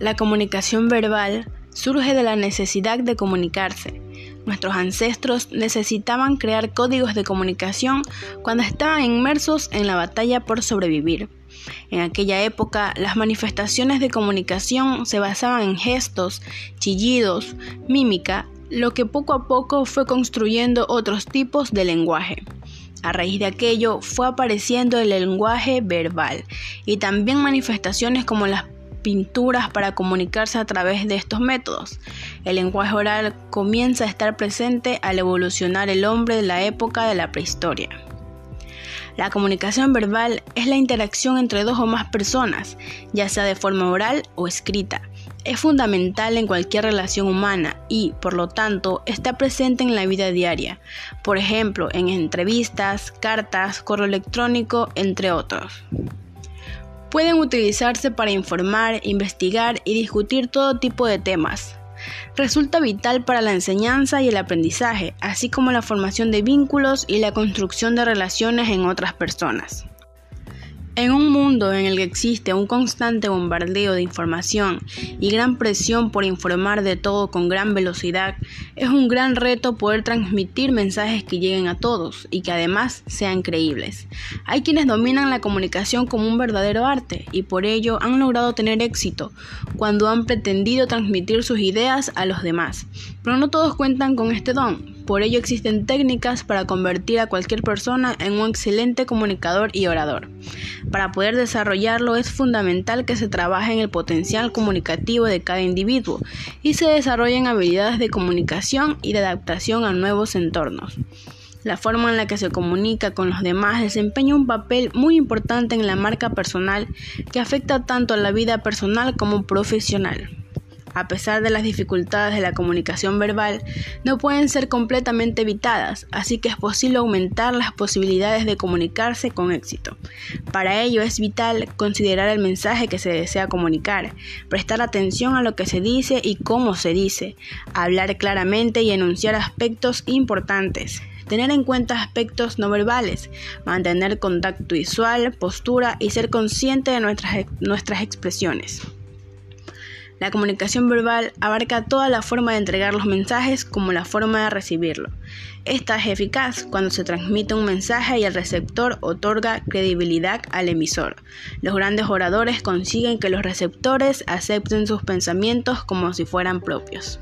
La comunicación verbal surge de la necesidad de comunicarse. Nuestros ancestros necesitaban crear códigos de comunicación cuando estaban inmersos en la batalla por sobrevivir. En aquella época, las manifestaciones de comunicación se basaban en gestos, chillidos, mímica, lo que poco a poco fue construyendo otros tipos de lenguaje. A raíz de aquello fue apareciendo el lenguaje verbal y también manifestaciones como las pinturas para comunicarse a través de estos métodos. El lenguaje oral comienza a estar presente al evolucionar el hombre de la época de la prehistoria. La comunicación verbal es la interacción entre dos o más personas, ya sea de forma oral o escrita. Es fundamental en cualquier relación humana y, por lo tanto, está presente en la vida diaria, por ejemplo, en entrevistas, cartas, correo electrónico, entre otros pueden utilizarse para informar, investigar y discutir todo tipo de temas. Resulta vital para la enseñanza y el aprendizaje, así como la formación de vínculos y la construcción de relaciones en otras personas. En un mundo en el que existe un constante bombardeo de información y gran presión por informar de todo con gran velocidad, es un gran reto poder transmitir mensajes que lleguen a todos y que además sean creíbles. Hay quienes dominan la comunicación como un verdadero arte y por ello han logrado tener éxito cuando han pretendido transmitir sus ideas a los demás. Pero no todos cuentan con este don, por ello existen técnicas para convertir a cualquier persona en un excelente comunicador y orador. Para poder desarrollarlo es fundamental que se trabaje en el potencial comunicativo de cada individuo y se desarrollen habilidades de comunicación y de adaptación a nuevos entornos. La forma en la que se comunica con los demás desempeña un papel muy importante en la marca personal que afecta tanto a la vida personal como profesional a pesar de las dificultades de la comunicación verbal, no pueden ser completamente evitadas, así que es posible aumentar las posibilidades de comunicarse con éxito. Para ello es vital considerar el mensaje que se desea comunicar, prestar atención a lo que se dice y cómo se dice, hablar claramente y enunciar aspectos importantes tener en cuenta aspectos no verbales, mantener contacto visual, postura y ser consciente de nuestras, nuestras expresiones. La comunicación verbal abarca toda la forma de entregar los mensajes como la forma de recibirlo. Esta es eficaz cuando se transmite un mensaje y el receptor otorga credibilidad al emisor. Los grandes oradores consiguen que los receptores acepten sus pensamientos como si fueran propios.